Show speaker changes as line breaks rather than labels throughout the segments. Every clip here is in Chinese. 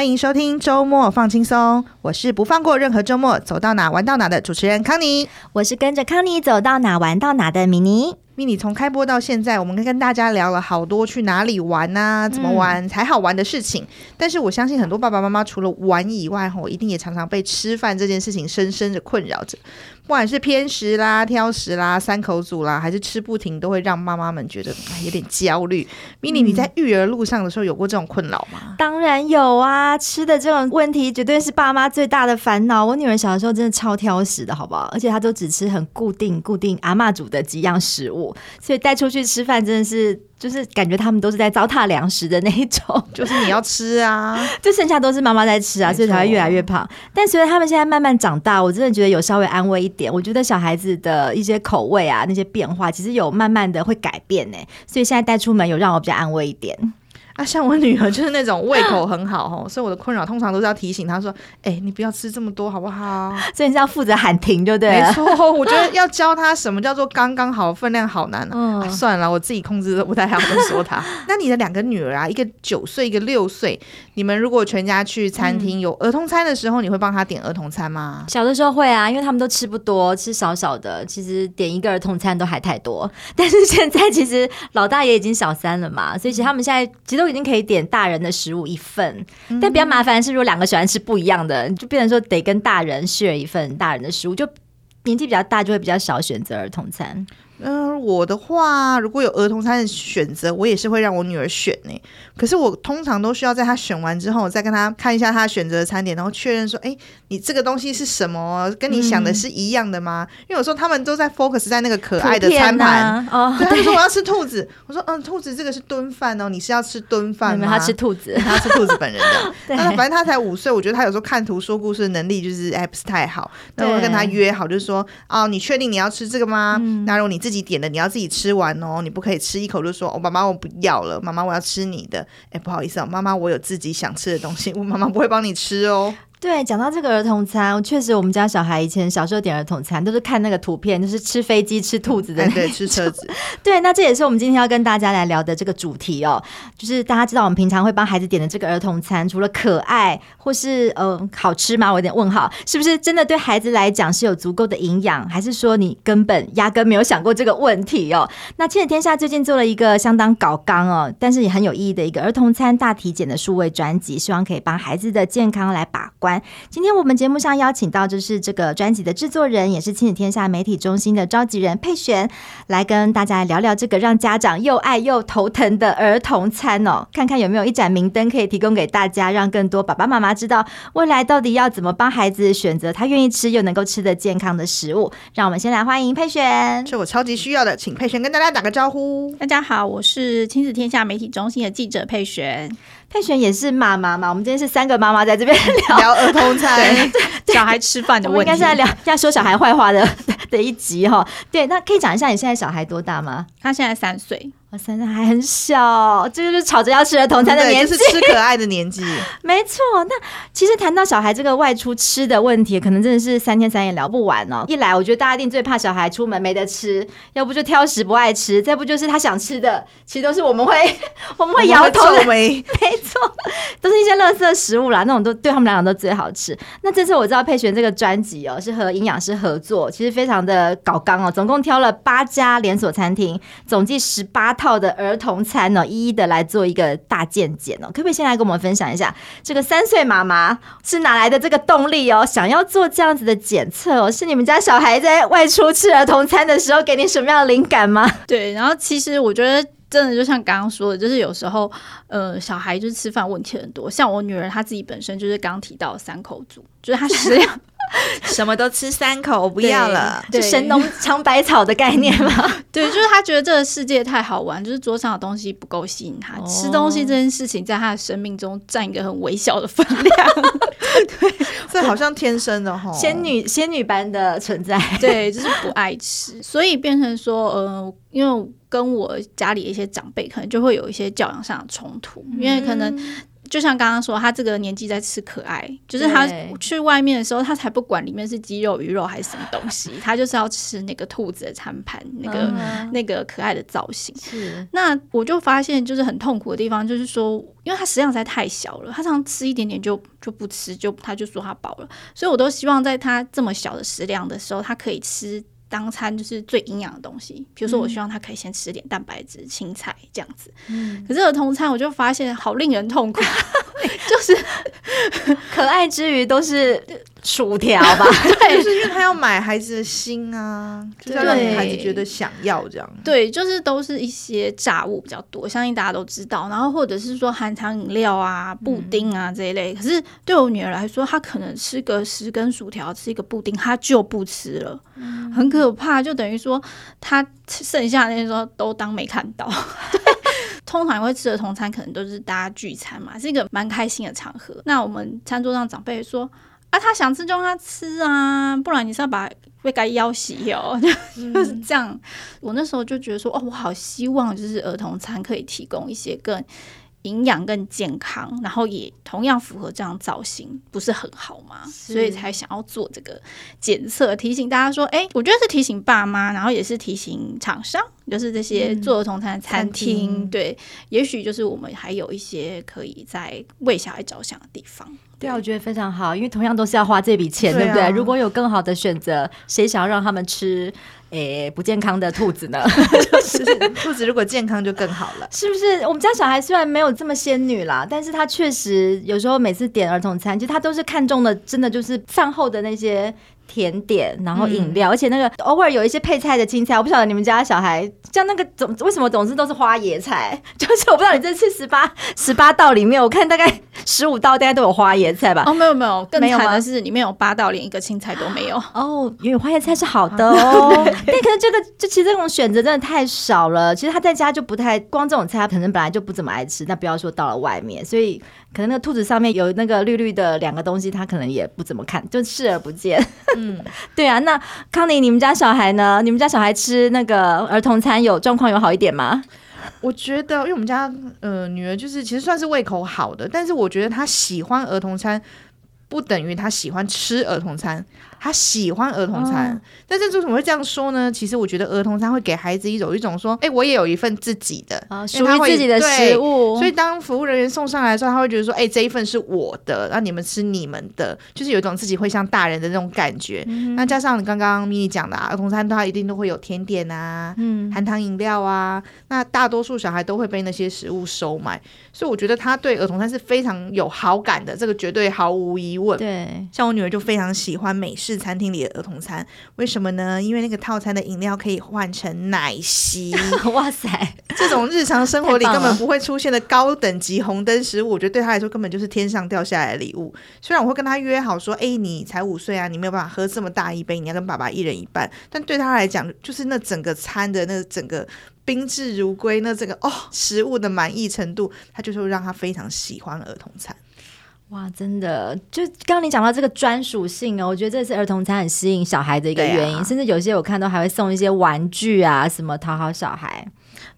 欢迎收听周末放轻松，我是不放过任何周末，走到哪玩到哪的主持人康妮，
我是跟着康妮走到哪玩到哪的米妮。
米妮从开播到现在，我们跟大家聊了好多去哪里玩啊，怎么玩才好玩的事情。嗯、但是我相信很多爸爸妈妈除了玩以外，吼，一定也常常被吃饭这件事情深深的困扰着。不管是偏食啦、挑食啦、三口组啦，还是吃不停，都会让妈妈们觉得有点焦虑。米妮，你在育儿路上的时候有过这种困扰吗？
当然有啊，吃的这种问题绝对是爸妈最大的烦恼。我女儿小的时候真的超挑食的，好不好？而且她都只吃很固定、固定阿妈煮的几样食物，所以带出去吃饭真的是。就是感觉他们都是在糟蹋粮食的那一种，
就是你要吃啊，
就剩下都是妈妈在吃啊，所以才会越来越胖。但随着他们现在慢慢长大，我真的觉得有稍微安慰一点。我觉得小孩子的一些口味啊，那些变化，其实有慢慢的会改变呢。所以现在带出门有让我比较安慰一点。
啊，像我女儿就是那种胃口很好哦，所以我的困扰通常都是要提醒她说：“哎、欸，你不要吃这么多，好不好？”
所以你是要负责喊停，就对了。
没错，我觉得要教她什么叫做刚刚好分量，好难啊，嗯、啊。算了，我自己控制都不太好，不说她。那你的两个女儿啊，一个九岁，一个六岁，你们如果全家去餐厅有儿童餐的时候，你会帮他点儿童餐吗？
小的时候会啊，因为他们都吃不多，吃少少的，其实点一个儿童餐都还太多。但是现在其实老大也已经小三了嘛，所以其实他们现在其实都已经可以点大人的食物一份，但比较麻烦的是，如果两个喜欢吃不一样的，就变成说得跟大人 share 一份大人的食物，就年纪比较大，就会比较少选择儿童餐。
嗯、呃，我的话，如果有儿童餐的选择，我也是会让我女儿选呢。可是我通常都需要在她选完之后，再跟她看一下她选择的餐点，然后确认说：“哎，你这个东西是什么？跟你想的是一样的吗？”嗯、因为有时候他们都在 focus 在那个可爱的餐盘。啊、哦，对，他就说我要吃兔子，我说嗯，兔子这个是炖饭哦，你是要吃炖饭吗？
他吃兔子，
他吃兔子本人的。对，反正他才五岁，我觉得他有时候看图说故事的能力就是还不是太好。那我会跟他约好，就是说哦，你确定你要吃这个吗？嗯、那如果你自自己点的，你要自己。吃完哦，你不可以吃一口就说：“我、哦、妈妈我不要了，妈妈我要吃你的。”哎，不好意思哦，妈妈我有自己想吃的东西，我妈妈不会帮你吃哦。
对，讲到这个儿童餐，确实我们家小孩以前小时候点儿童餐都是看那个图片，就是吃飞机、吃兔子的那，
对，吃车子。
对，那这也是我们今天要跟大家来聊的这个主题哦，就是大家知道我们平常会帮孩子点的这个儿童餐，除了可爱或是呃好吃吗？我有点问号，是不是真的对孩子来讲是有足够的营养，还是说你根本压根没有想过这个问题哦？那亲子天下最近做了一个相当搞纲哦，但是也很有意义的一个儿童餐大体检的数位专辑，希望可以帮孩子的健康来把关。今天我们节目上邀请到就是这个专辑的制作人，也是亲子天下媒体中心的召集人佩璇，来跟大家聊聊这个让家长又爱又头疼的儿童餐哦，看看有没有一盏明灯可以提供给大家，让更多爸爸妈妈知道未来到底要怎么帮孩子选择他愿意吃又能够吃的健康的食物。让我们先来欢迎佩璇，
是我超级需要的，请佩璇跟大家打个招呼。
大家好，我是亲子天下媒体中心的记者佩璇。
佩璇也是妈妈嘛，我们今天是三个妈妈在这边 聊
聊儿童餐，
小孩吃饭的问题，
我们应该是在聊要说小孩坏话的 的一集哈。对，那可以讲一下你现在小孩多大吗？
他现在三岁。
我三三还很小，这就是吵着要吃儿童餐的年纪，
就是吃可爱的年纪。
没错，那其实谈到小孩这个外出吃的问题，可能真的是三天三夜聊不完哦。一来，我觉得大家一定最怕小孩出门没得吃，要不就挑食不爱吃，再不就是他想吃的，其实都是我们会 我们会摇头的。没错，都是一些垃圾食物啦，那种都对他们来讲都最好吃。那这次我知道佩璇这个专辑哦，是和营养师合作，其实非常的搞刚哦，总共挑了八家连锁餐厅，总计十八。套的儿童餐呢，一一的来做一个大健检哦，可不可以先来跟我们分享一下，这个三岁妈妈是哪来的这个动力哦？想要做这样子的检测哦，是你们家小孩在外出吃儿童餐的时候给你什么样的灵感吗？
对，然后其实我觉得真的就像刚刚说的，就是有时候呃，小孩就是吃饭问题很多，像我女儿她自己本身就是刚刚提到三口组，就是她食量。
什么都吃三口，我不要了，
就神农 尝百草的概念嘛。
对，就是他觉得这个世界太好玩，就是桌上的东西不够吸引他，哦、吃东西这件事情在他的生命中占一个很微小的分量。
对，这好像天生的哈，
仙女仙女般的存在。
对，就是不爱吃，所以变成说，呃，因为跟我家里的一些长辈可能就会有一些教养上的冲突，嗯、因为可能。就像刚刚说，他这个年纪在吃可爱，就是他去外面的时候，他才不管里面是鸡肉、鱼肉还是什么东西，他就是要吃那个兔子的餐盘，那个、嗯、那个可爱的造型。是，那我就发现就是很痛苦的地方，就是说，因为他食量实在太小了，他常常吃一点点就就不吃，就他就说他饱了，所以我都希望在他这么小的食量的时候，他可以吃。当餐就是最营养的东西，比如说我希望他可以先吃点蛋白质、青菜这样子。嗯，可是儿童餐我就发现好令人痛苦，就是
可爱之余都是。薯条吧，
对，就是因为他要买孩子的心啊，就是要让孩子觉得想要这样。
对，就是都是一些炸物比较多，相信大家都知道。然后或者是说含糖饮料啊、布丁啊这一类。嗯、可是对我女儿来说，她可能吃个十根薯条，吃一个布丁，她就不吃了，嗯、很可怕。就等于说，她剩下那些时候都当没看到。对，通常会吃的童餐，可能都是大家聚餐嘛，是一个蛮开心的场合。那我们餐桌上长辈说。啊，他想吃就让他吃啊，不然你是要把被该要洗哦，就是这样。嗯、我那时候就觉得说，哦，我好希望就是儿童餐可以提供一些更营养、更健康，然后也同样符合这样造型，不是很好吗？所以才想要做这个检测，提醒大家说，哎、欸，我觉得是提醒爸妈，然后也是提醒厂商，就是这些做儿童餐的餐厅，嗯、对，也许就是我们还有一些可以在为小孩着想的地方。
对啊，我觉得非常好，因为同样都是要花这笔钱，对，啊、对不对？如果有更好的选择，谁想要让他们吃诶不健康的兔子呢？
就是 兔子如果健康就更好了，
是不是？我们家小孩虽然没有这么仙女啦，但是他确实有时候每次点儿童餐，其实他都是看中的，真的就是饭后的那些。甜点，然后饮料，嗯、而且那个偶尔有一些配菜的青菜，我不晓得你们家小孩像那个总为什么总是都是花椰菜？就是我不知道你这次十八十八道里面，我看大概十五道大概都有花椰菜吧？
哦，没有没有，更惨的是里面有八道连一个青菜都没有。
哦，因为花椰菜是好的哦，但可是这个就其实这种选择真的太少了。其实他在家就不太光这种菜，他可能本来就不怎么爱吃，那不要说到了外面，所以。可能那个兔子上面有那个绿绿的两个东西，他可能也不怎么看，就视而不见。嗯，对啊。那康妮，你们家小孩呢？你们家小孩吃那个儿童餐有状况有好一点吗？
我觉得，因为我们家呃女儿就是其实算是胃口好的，但是我觉得她喜欢儿童餐，不等于她喜欢吃儿童餐。他喜欢儿童餐，哦、但是为什么会这样说呢？其实我觉得儿童餐会给孩子一种一种说，哎、欸，我也有一份自己的，
属于、哦、自己的食物。
所以当服务人员送上来的时候，他会觉得说，哎、欸，这一份是我的，让你们吃你们的，就是有一种自己会像大人的那种感觉。嗯、那加上你刚刚咪咪讲的啊，儿童餐它一定都会有甜点啊，嗯，含糖饮料啊，那大多数小孩都会被那些食物收买，所以我觉得他对儿童餐是非常有好感的，这个绝对毫无疑问。
对，
像我女儿就非常喜欢美式。是餐厅里的儿童餐，为什么呢？因为那个套餐的饮料可以换成奶昔。
哇塞，
这种日常生活里根本不会出现的高等级红灯食物，我觉得对他来说根本就是天上掉下来的礼物。虽然我会跟他约好说，哎，你才五岁啊，你没有办法喝这么大一杯，你要跟爸爸一人一半。但对他来讲，就是那整个餐的那整个宾至如归，那这个哦食物的满意程度，他就是会让他非常喜欢儿童餐。
哇，真的，就刚刚你讲到这个专属性哦，我觉得这是儿童餐很吸引小孩的一个原因，啊、甚至有些我看到还会送一些玩具啊，什么讨好小孩。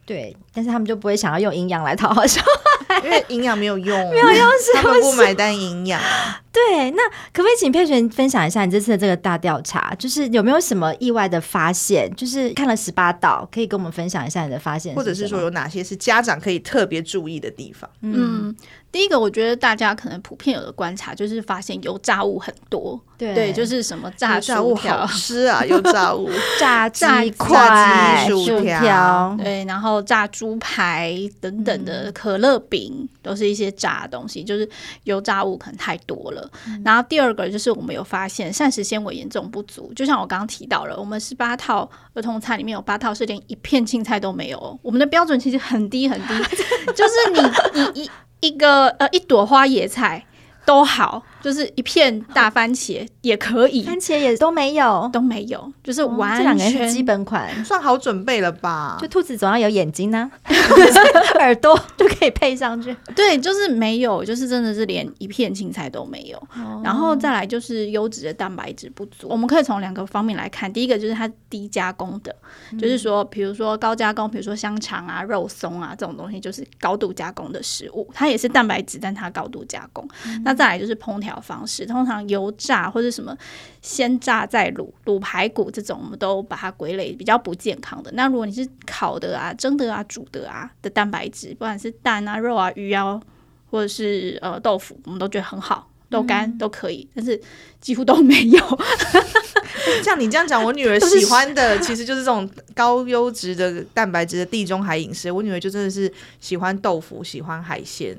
对，但是他们就不会想要用营养来讨好小孩，
因为营养没有用，
没有用，是
他们不买单营养。
对，那可不可以请佩璇分享一下你这次的这个大调查，就是有没有什么意外的发现？就是看了十八道，可以跟我们分享一下你的发现，
或者是说有哪些是家长可以特别注意的地方？
嗯，第一个我觉得大家可能普遍有的观察就是发现油炸物很多，
对，
对，就是什么炸
炸物好吃啊，油炸物，
炸炸鸡
块、薯条，
对，然后炸猪排等等的可乐饼，都是一些炸的东西，就是油炸物可能太多了。然后第二个就是我们有发现膳食纤维严重不足，就像我刚刚提到了，我们十八套儿童餐里面有八套是连一片青菜都没有，我们的标准其实很低很低，就是你你一一个呃一朵花野菜都好，就是一片大番茄也可以，
番茄也都没有，
都没有，就是完全、
哦、这两个是基本款，
算好准备了吧？
就兔子总要有眼睛呢、啊，耳朵就可以配上去。
对，就是没有，就是真的是连一片青菜都没有。哦、然后再来就是优质的蛋白质不足，我们可以从两个方面来看。第一个就是它低加工的，嗯、就是说，比如说高加工，比如说香肠啊、肉松啊这种东西，就是高度加工的食物，它也是蛋白质，但它高度加工。嗯、那再来就是烹调方式，通常油炸或者什么先炸再卤，卤排骨这种，我们都把它归类比较不健康的。那如果你是烤的啊、蒸的啊、煮的啊的蛋白质，不管是蛋啊、肉啊、鱼啊，或者是呃豆腐，我们都觉得很好。豆干都可以，但是几乎都没有。
像你这样讲，我女儿喜欢的其实就是这种高优质的蛋白质的地中海饮食。我女儿就真的是喜欢豆腐，喜欢海鲜。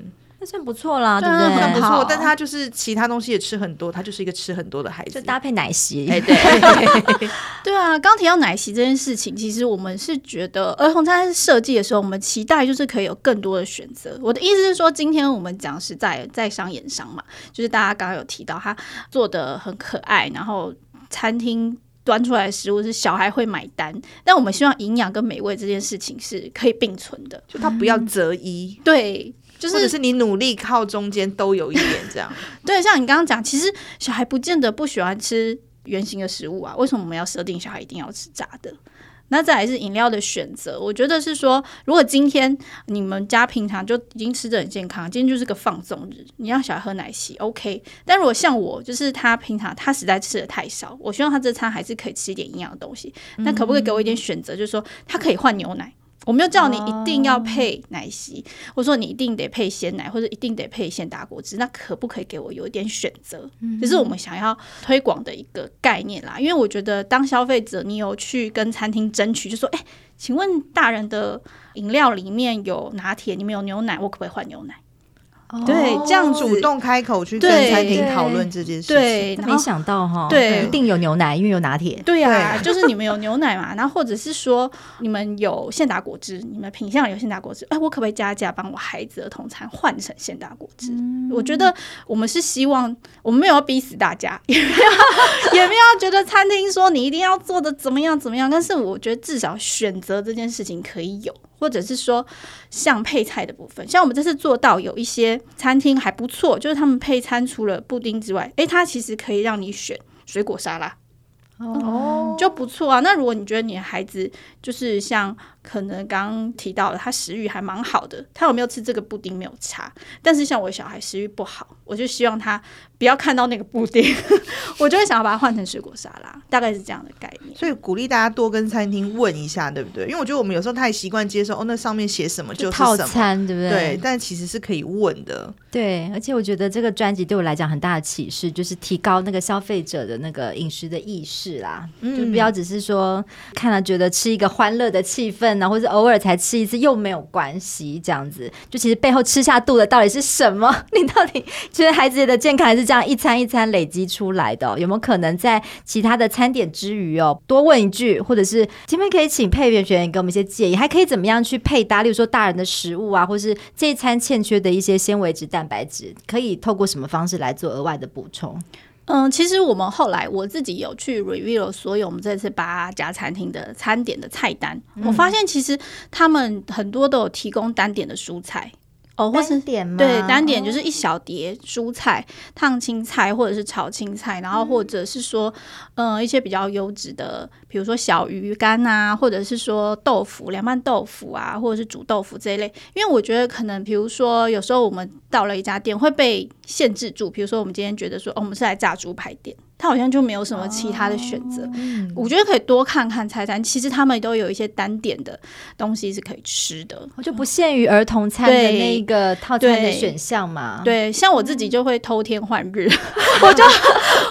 算不错啦，对不对？
很不错，但他就是其他东西也吃很多，他就是一个吃很多的孩子，
就搭配奶昔。
哎，对，
对啊。刚提到奶昔这件事情，其实我们是觉得儿童餐设计的时候，我们期待就是可以有更多的选择。我的意思是说，今天我们讲是在在商言商嘛，就是大家刚刚有提到他做的很可爱，然后餐厅端出来的食物是小孩会买单，但我们希望营养跟美味这件事情是可以并存的，
就他不要择一，
嗯、对。
就是、或者是你努力靠中间都有一点这样，
对，像你刚刚讲，其实小孩不见得不喜欢吃圆形的食物啊，为什么我们要设定小孩一定要吃炸的？那再来是饮料的选择，我觉得是说，如果今天你们家平常就已经吃的很健康，今天就是个放纵日，你让小孩喝奶昔，OK。但如果像我，就是他平常他实在吃的太少，我希望他这餐还是可以吃一点营养的东西，那可不可以给我一点选择？就是说，他可以换牛奶。我没有叫你一定要配奶昔，或者说你一定得配鲜奶，或者一定得配鲜打果汁，那可不可以给我有一点选择？这是我们想要推广的一个概念啦。因为我觉得当消费者，你有去跟餐厅争取，就说：“哎，请问大人的饮料里面有拿铁，里面有牛奶，我可不可以换牛奶？”对，这样
主动开口去跟餐厅讨论这件事情，
对，
没想到哈，
对，
一定有牛奶，因为有拿铁。
对呀，就是你们有牛奶嘛，然后或者是说你们有现打果汁，你们品相有现打果汁，哎，我可不可以加价帮我孩子的儿童餐换成现打果汁？我觉得我们是希望，我们没有要逼死大家，也没有也没有觉得餐厅说你一定要做的怎么样怎么样，但是我觉得至少选择这件事情可以有。或者是说，像配菜的部分，像我们这次做到有一些餐厅还不错，就是他们配餐除了布丁之外，诶，它其实可以让你选水果沙拉，哦，就不错啊。那如果你觉得你的孩子就是像。可能刚刚提到了，他食欲还蛮好的，他有没有吃这个布丁没有差。但是像我小孩食欲不好，我就希望他不要看到那个布丁，我就会想要把它换成水果沙拉，大概是这样的概念。
所以鼓励大家多跟餐厅问一下，对不对？因为我觉得我们有时候太习惯接受哦，那上面写什么就是什么，
套餐，对不对？
对，但其实是可以问的。
对，而且我觉得这个专辑对我来讲很大的启示，就是提高那个消费者的那个饮食的意识啦，嗯、就不要只是说看了觉得吃一个欢乐的气氛，然后或者偶尔才。吃一次又没有关系，这样子就其实背后吃下肚的到底是什么？你到底觉得孩子的健康还是这样一餐一餐累积出来的？有没有可能在其他的餐点之余哦，多问一句，或者是前面可以请配员学员给我们一些建议，还可以怎么样去配搭？例如说大人的食物啊，或是这一餐欠缺的一些纤维质、蛋白质，可以透过什么方式来做额外的补充？
嗯，其实我们后来我自己有去 review 所有我们这次八家餐厅的餐点的菜单，嗯、我发现其实他们很多都有提供单点的蔬菜。哦，或是
点吗？
对，单点就是一小碟蔬菜、烫青菜或者是炒青菜，然后或者是说，嗯、呃，一些比较优质的，比如说小鱼干啊，或者是说豆腐、凉拌豆腐啊，或者是煮豆腐这一类。因为我觉得可能，比如说有时候我们到了一家店会被限制住，比如说我们今天觉得说，哦，我们是来炸猪排店。他好像就没有什么其他的选择，哦、我觉得可以多看看菜单。其实他们都有一些单点的东西是可以吃的，
就不限于儿童餐的那个套餐的选项嘛。
对，像我自己就会偷天换日，我就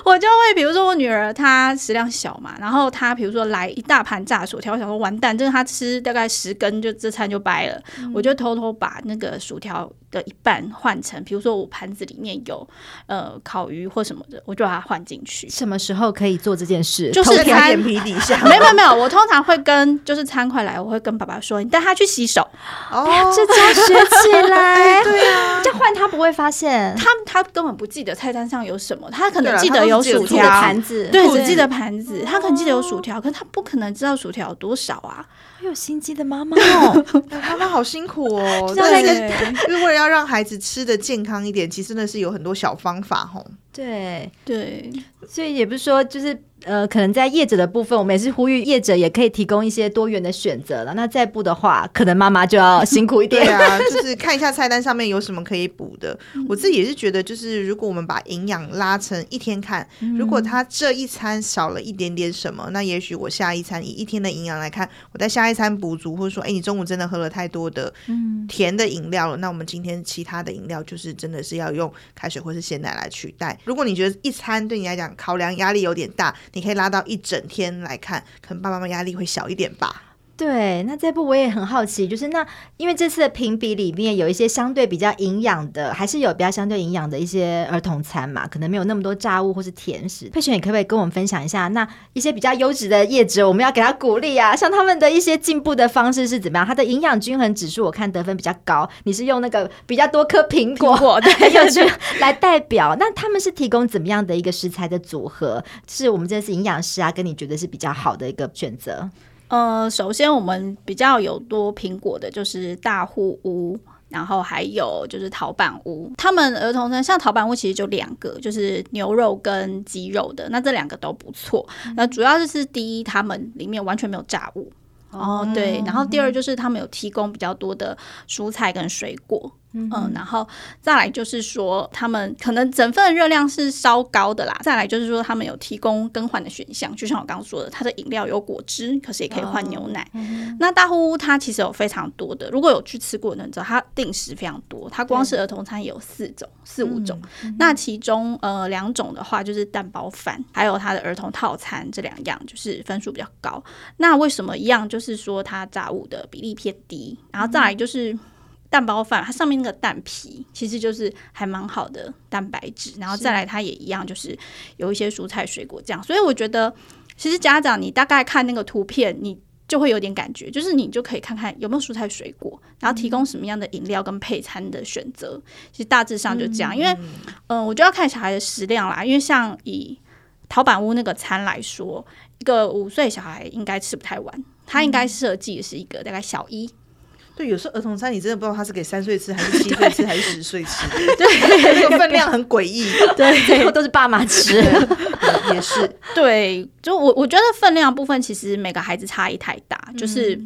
我就会比如说我女儿她食量小嘛，然后她比如说来一大盘炸薯条，我想说完蛋，就是她吃大概十根就这餐就掰了，嗯、我就偷偷把那个薯条。的一半换成，比如说我盘子里面有呃烤鱼或什么的，我就把它换进去。
什么时候可以做这件事？
就是
在眼皮底下。
没有没有，我通常会跟就是餐快来，我会跟爸爸说，你带他去洗手。
哦，这招学起来。
哎、对啊，
这样换他不会发现，
他他根本不记得菜单上有什么，他可能记得有薯条
盘子，
对，只记得盘子，他可能记得有薯条，可是他不可能知道薯条有多少啊。
有心机的妈妈 哦，
妈妈好辛苦哦。对，因为为了要让孩子吃的健康一点，其实那是有很多小方法吼。
对
对，
所以也不是说就是。呃，可能在业者的部分，我们也是呼吁业者也可以提供一些多元的选择了。那再不的话，可能妈妈就要辛苦一点。
对啊，就是看一下菜单上面有什么可以补的。我自己也是觉得，就是如果我们把营养拉成一天看，如果他这一餐少了一点点什么，那也许我下一餐以一天的营养来看，我在下一餐补足，或者说，哎，你中午真的喝了太多的甜的饮料了，那我们今天其他的饮料就是真的是要用开水或是鲜奶来取代。如果你觉得一餐对你来讲考量压力有点大，你可以拉到一整天来看，可能爸爸妈妈压力会小一点吧。
对，那这部我也很好奇，就是那因为这次的评比里面有一些相对比较营养的，还是有比较相对营养的一些儿童餐嘛，可能没有那么多炸物或是甜食。佩璇，你可不可以跟我们分享一下，那一些比较优质的业者，我们要给他鼓励啊，像他们的一些进步的方式是怎么样？他的营养均衡指数我看得分比较高，你是用那个比较多颗苹果，对，来代表。那他们是提供怎么样的一个食材的组合？是我们这次营养师啊，跟你觉得是比较好的一个选择？
呃，首先我们比较有多苹果的，就是大户屋，然后还有就是陶板屋。他们儿童餐像陶板屋其实就两个，就是牛肉跟鸡肉的，那这两个都不错。那主要就是第一，他们里面完全没有炸物。哦，对，然后第二就是他们有提供比较多的蔬菜跟水果。嗯，嗯，然后再来就是说，他们可能整份热量是稍高的啦。再来就是说，他们有提供更换的选项，就像我刚刚说的，它的饮料有果汁，可是也可以换牛奶。哦嗯、那大户屋它其实有非常多的，如果有去吃过的人知道，它定时非常多。它光是儿童餐有四种、四五种。嗯、那其中呃两种的话就是蛋包饭，还有它的儿童套餐这两样就是分数比较高。那为什么一样？就是说它炸物的比例偏低，然后再来就是。蛋包饭，它上面那个蛋皮其实就是还蛮好的蛋白质，然后再来它也一样，就是有一些蔬菜水果这样。所以我觉得，其实家长你大概看那个图片，你就会有点感觉，就是你就可以看看有没有蔬菜水果，然后提供什么样的饮料跟配餐的选择。其实大致上就这样，因为嗯、呃，我就要看小孩的食量啦。因为像以陶板屋那个餐来说，一个五岁小孩应该吃不太完，他应该设计的是一个大概小一。
对，有时候儿童餐你真的不知道他是给三岁吃还是七岁吃还是十岁吃，对，那个分量很诡异，
对，最后都是爸妈吃，
也是，
对，就我我觉得分量部分其实每个孩子差异太大，嗯、就是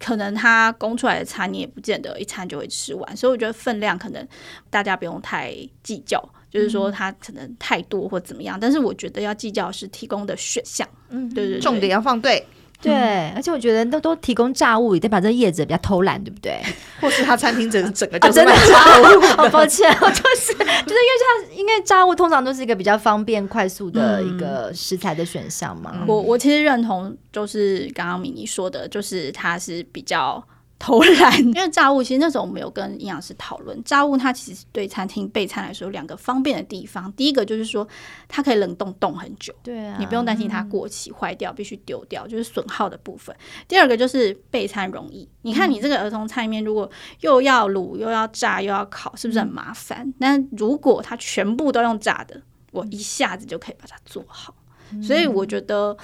可能他供出来的餐你也不见得一餐就会吃完，所以我觉得分量可能大家不用太计较，就是说他可能太多或怎么样，嗯、但是我觉得要计较是提供的选项，嗯，对，对对，
重点要放对。
对，而且我觉得都都提供炸物，也代表这叶子比较偷懒，对不对？
或是他餐厅整整个就是卖炸物。
好 抱歉，我就是就是因为像因为炸物通常都是一个比较方便快速的一个食材的选项嘛。
我我其实认同，就是刚刚米妮说的，就是它是比较。偷懒，因为炸物其实那时候我们有跟营养师讨论，炸物它其实对餐厅备餐来说有两个方便的地方。第一个就是说它可以冷冻冻很久，对啊，你不用担心它过期坏掉，必须丢掉，就是损耗的部分。第二个就是备餐容易，你看你这个儿童菜里面如果又要卤又要炸又要烤，是不是很麻烦？但如果它全部都用炸的，我一下子就可以把它做好。所以我觉得。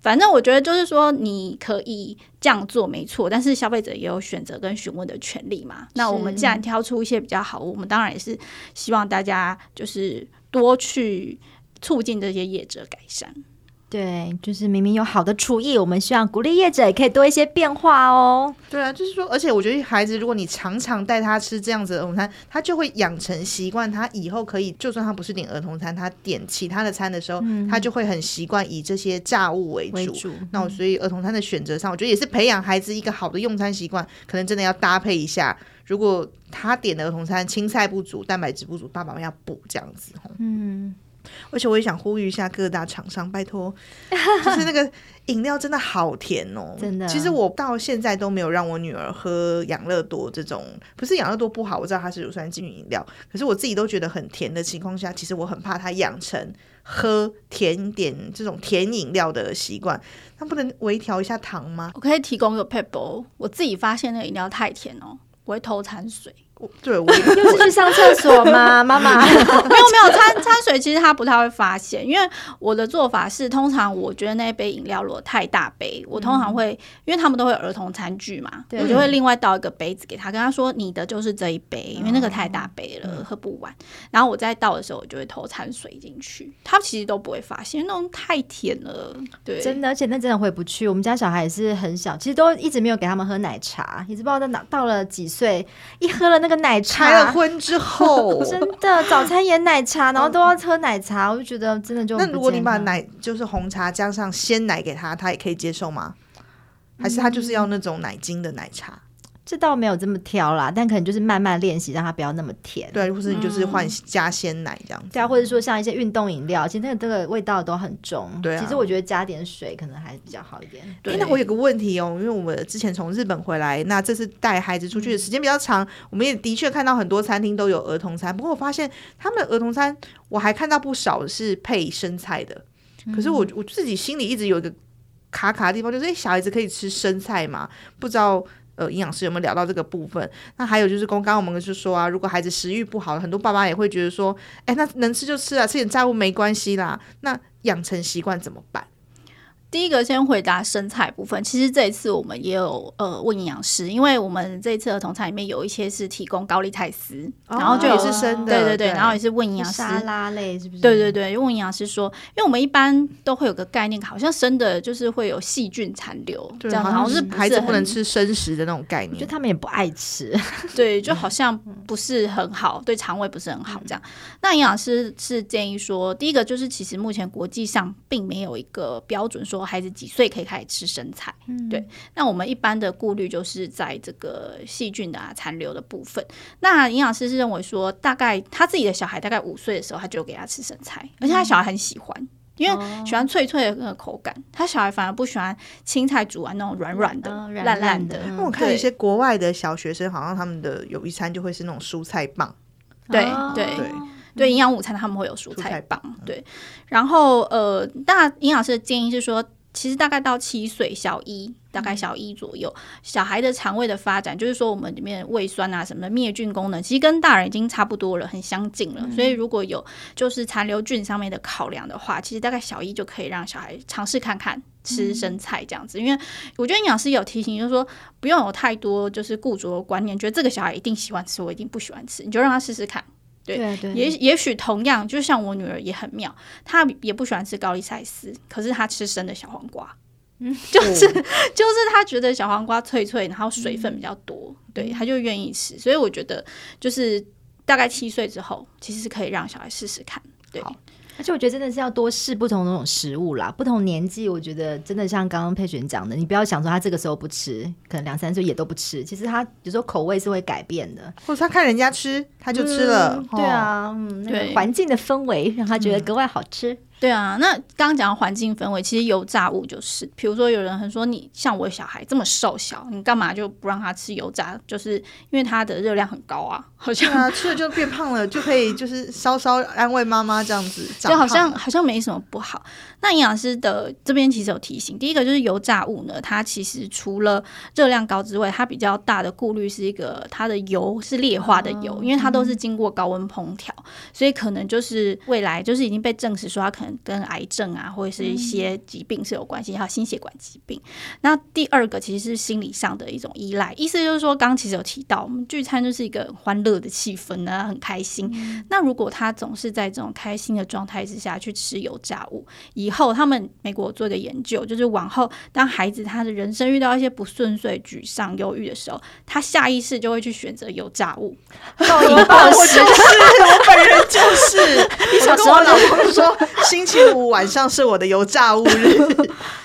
反正我觉得就是说，你可以这样做没错，但是消费者也有选择跟询问的权利嘛。那我们既然挑出一些比较好，我们当然也是希望大家就是多去促进这些业者改善。
对，就是明明有好的厨艺，我们希望鼓励业者也可以多一些变化哦。
对啊，就是说，而且我觉得孩子，如果你常常带他吃这样子的儿童餐，他就会养成习惯，他以后可以，就算他不是点儿童餐，他点其他的餐的时候，嗯、他就会很习惯以这些炸物为主。为主那我所以儿童餐的选择上，我觉得也是培养孩子一个好的用餐习惯，可能真的要搭配一下。如果他点的儿童餐青菜不足、蛋白质不足，爸爸们要补这样子。嗯。而且我也想呼吁一下各大厂商，拜托，就是那个饮料真的好甜哦，
真的。
其实我到现在都没有让我女儿喝养乐多这种，不是养乐多不好，我知道它是乳酸菌饮料，可是我自己都觉得很甜的情况下，其实我很怕她养成喝甜点这种甜饮料的习惯。那不能微调一下糖吗？
我可以提供个撇步，我自己发现那个饮料太甜哦，我会偷掺水。
对，我也
又是去上厕所吗？妈妈
没有没有掺 掺水，其实他不太会发现，因为我的做法是，通常我觉得那一杯饮料如果太大杯，我通常会，因为他们都会有儿童餐具嘛，我就会另外倒一个杯子给他，跟他说你的就是这一杯，因为那个太大杯了，喝不完。然后我再倒的时候，我就会偷掺水进去，他其实都不会发现，那种太甜了。对，
真的，而且那真的回不去。我们家小孩也是很小，其实都一直没有给他们喝奶茶，一直不知道到哪到了几岁，一喝了那个奶茶。
结了婚之后，
真的早餐也奶茶，然后都要喝奶茶，我就觉得真的就。
那如果你把奶就是红茶加上鲜奶给他，他也可以接受吗？还是他就是要那种奶精的奶茶？
这倒没有这么挑啦，但可能就是慢慢练习，让它不要那么甜。
对，或者你就是换加鲜奶这样子。
对啊，或者说像一些运动饮料，其实那个这个味道都很重。
对啊，
其实我觉得加点水可能还比较好一点。
对，那我有个问题哦，因为我们之前从日本回来，那这次带孩子出去的时间比较长，我们也的确看到很多餐厅都有儿童餐，不过我发现他们的儿童餐我还看到不少是配生菜的，可是我我自己心里一直有一个卡卡的地方，就是哎，小孩子可以吃生菜吗？不知道。呃，营养师有没有聊到这个部分？那还有就是，刚刚我们就说啊，如果孩子食欲不好，很多爸妈也会觉得说，哎，那能吃就吃啊，吃点炸物没关系啦。那养成习惯怎么办？
第一个先回答生菜部分，其实这一次我们也有呃问营养师，因为我们这一次儿童餐里面有一些是提供高丽菜丝，哦、然后就也是生的，对对对，然后也是问营养师
沙拉类是不是？
对对对，问营养师说，因为我们一般都会有个概念，好像生的就是会有细菌残留，
对
这样好像是
孩子不能吃生食的那种概念，
就他们也不爱吃，
对，就好像不是很好，对肠胃不是很好这样。那营养师是建议说，第一个就是其实目前国际上并没有一个标准说。孩子几岁可以开始吃生菜？嗯、对，那我们一般的顾虑就是在这个细菌的啊残留的部分。那营养师是认为说，大概他自己的小孩大概五岁的时候，他就给他吃生菜，而且他小孩很喜欢，因为喜欢脆脆的那个口感。他小孩反而不喜欢青菜煮完那种软软的、烂烂的。
因为我看一些国外的小学生，好像他们的有一餐就会是那种蔬菜棒。
对对对。对，营养午餐他们会有蔬菜棒，对。然后呃，那营养师的建议是说，其实大概到七岁，小一，大概小一左右，小孩的肠胃的发展，就是说我们里面胃酸啊什么的灭菌功能，其实跟大人已经差不多了，很相近了。所以如果有就是残留菌上面的考量的话，其实大概小一就可以让小孩尝试看看吃生菜这样子。因为我觉得营养师有提醒，就是说不用有太多就是固着的观念，觉得这个小孩一定喜欢吃，我一定不喜欢吃，你就让他试试看。对，对，也也许同样，就像我女儿也很妙，她也不喜欢吃高丽菜丝，可是她吃生的小黄瓜，嗯，就是、哦、就是她觉得小黄瓜脆脆，然后水分比较多，嗯、对，她就愿意吃。所以我觉得，就是大概七岁之后，其实是可以让小孩试试看，对。
而且我觉得真的是要多试不同的那种食物啦，不同年纪，我觉得真的像刚刚佩璇讲的，你不要想说他这个时候不吃，可能两三岁也都不吃。其实他有时候口味是会改变的，
或者他看人家吃，他就吃了。
对啊，嗯，那个环境的氛围让他觉得格外好吃。
对啊，那刚刚讲环境氛围，其实油炸物就是，比如说有人很说你像我小孩这么瘦小，你干嘛就不让他吃油炸？就是因为它的热量很高啊，好像
啊吃了就变胖了，就可以就是稍稍安慰妈妈这样子，
就好像好像没什么不好。那营养师的这边其实有提醒，第一个就是油炸物呢，它其实除了热量高之外，它比较大的顾虑是一个它的油是劣化的油，因为它都是经过高温烹调，所以可能就是未来就是已经被证实说它可能。跟癌症啊，或者是一些疾病是有关系，还有心血管疾病。那第二个其实是心理上的一种依赖，意思就是说，刚刚其实有提到，我们聚餐就是一个欢乐的气氛呢，很开心。嗯、那如果他总是在这种开心的状态之下去吃油炸物，以后他们美国做一个研究，就是往后当孩子他的人生遇到一些不顺遂、沮丧、忧郁的时候，他下意识就会去选择油炸物。暴饮暴食，
我本人就是。你小时候老公说 星期五晚上是我的油炸物日，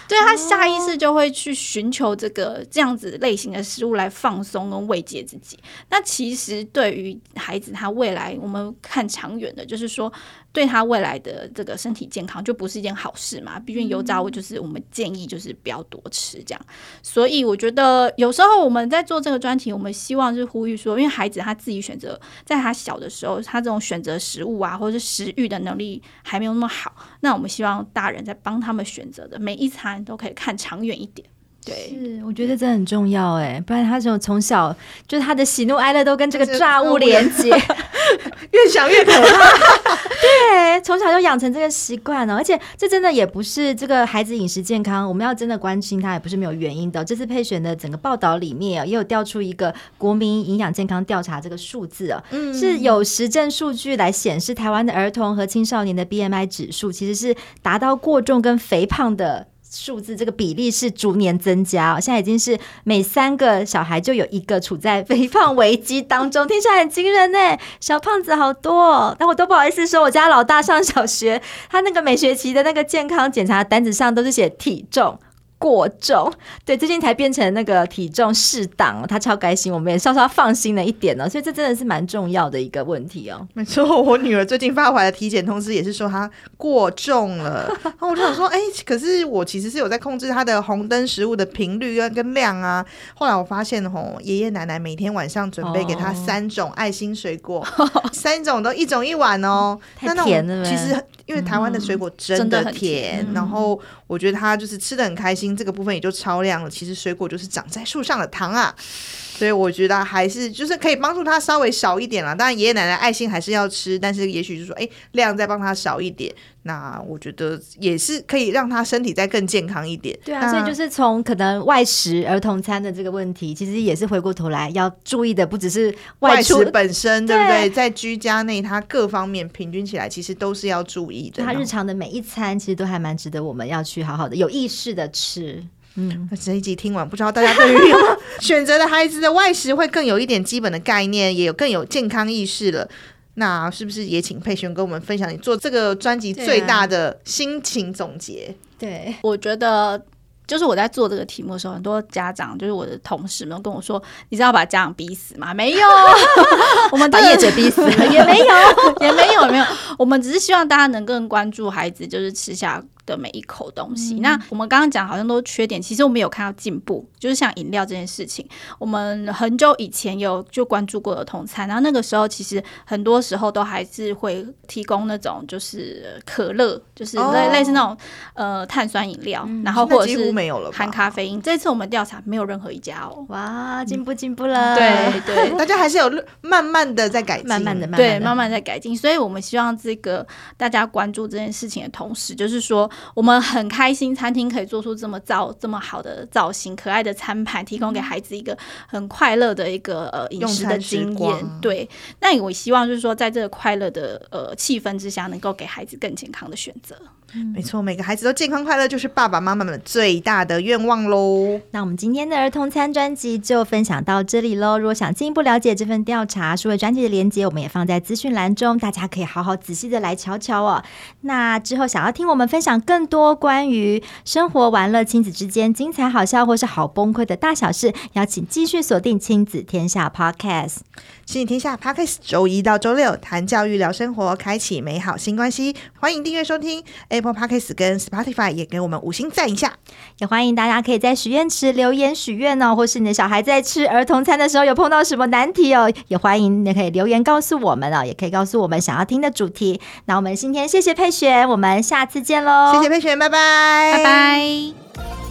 对，他下意识就会去寻求这个这样子类型的食物来放松跟慰藉自己。那其实对于孩子，他未来我们看长远的，就是说。对他未来的这个身体健康就不是一件好事嘛。毕竟油炸物就是我们建议就是不要多吃这样。所以我觉得有时候我们在做这个专题，我们希望就是呼吁说，因为孩子他自己选择，在他小的时候，他这种选择食物啊，或者是食欲的能力还没有那么好。那我们希望大人在帮他们选择的每一餐都可以看长远一点。对，
是我觉得这很重要哎，不然他这种从小就是他的喜怒哀乐都跟这个炸物连接，
越想越可怕。
对，从小就养成这个习惯了，而且这真的也不是这个孩子饮食健康，我们要真的关心他也不是没有原因的。这次配选的整个报道里面也有调出一个国民营养健康调查这个数字啊，嗯，是有实证数据来显示台湾的儿童和青少年的 BMI 指数其实是达到过重跟肥胖的。数字这个比例是逐年增加，现在已经是每三个小孩就有一个处在肥胖危机当中，听起来很惊人呢。小胖子好多，但我都不好意思说，我家老大上小学，他那个每学期的那个健康检查单子上都是写体重。过重，对，最近才变成那个体重适当，他超开心，我们也稍稍放心了一点呢。所以这真的是蛮重要的一个问题哦。
没错，我女儿最近发回来的体检通知也是说她过重了，然后我就想说，哎、欸，可是我其实是有在控制她的红灯食物的频率跟跟量啊。后来我发现，吼，爷爷奶奶每天晚上准备给她三种爱心水果，哦、三种都一种一碗哦，
太甜了。
其实因为台湾的水果真的甜，然后我觉得他就是吃的很开心。这个部分也就超量了。其实水果就是长在树上的糖啊，所以我觉得还是就是可以帮助他稍微少一点啦。当然爷爷奶奶爱心还是要吃，但是也许就是说，哎，量再帮他少一点。那我觉得也是可以让他身体再更健康一点。
对啊，所以就是从可能外食儿童餐的这个问题，其实也是回过头来要注意的，不只是外食
本身，对不对？在居家内，他各方面平均起来，其实都是要注意的。
他日常的每一餐，其实都还蛮值得我们要去好好的有意识的吃。
嗯，那这一集听完，不知道大家对于选择的孩子的外食会更有一点基本的概念，也有更有健康意识了。那是不是也请佩璇跟我们分享你做这个专辑最大的心情
总结？对，
我觉得就是我在做这个题目的时候，很多家长就是我的同事们跟我说：“你知道把家长逼死吗？”没有，我们把业者逼死 也没有，也没有，没有。我们只是希望大家能更关注孩子，就是吃下的每一口东西，嗯、那我们刚刚讲好像都缺点，其实我们有看到进步，就是像饮料这件事情，我们很久以前有就关注过儿童餐，然后那个时候其实很多时候都还是会提供那种就是可乐，就是类类似那种、哦、呃碳酸饮料，嗯、然后或者是含咖啡因。这次我们调查没有任何一家哦，
哇，进步进步了，
对 对，
大家还是有慢慢的在改进，
慢慢的，
对，慢慢在改进，所以我们希望这个大家关注这件事情的同时，就是说。我们很开心，餐厅可以做出这么造这么好的造型、可爱的餐盘，提供给孩子一个很快乐的一个呃饮食的经验。对，那我希望就是说，在这个快乐的呃气氛之下，能够给孩子更健康的选择。
没错，每个孩子都健康快乐，就是爸爸妈妈们最大的愿望喽。
那我们今天的儿童餐专辑就分享到这里喽。如果想进一步了解这份调查，数位专辑的连接，我们也放在资讯栏中，大家可以好好仔细的来瞧瞧哦。那之后想要听我们分享更多关于生活、玩乐、亲子之间精彩、好笑或是好崩溃的大小事，邀请继续锁定亲子天下 Podcast。
亲子天下 Podcast，周一到周六谈教育、聊生活，开启美好新关系。欢迎订阅收听 Apple Podcast 跟 Spotify，也给我们五星赞一下。
也欢迎大家可以在许愿池留言许愿哦，或是你的小孩在吃儿童餐的时候有碰到什么难题哦，也欢迎你可以留言告诉我们哦，也可以告诉我们想要听的主题。那我们今天谢谢佩璇，我们下次见喽！
谢谢佩璇，拜拜，
拜拜。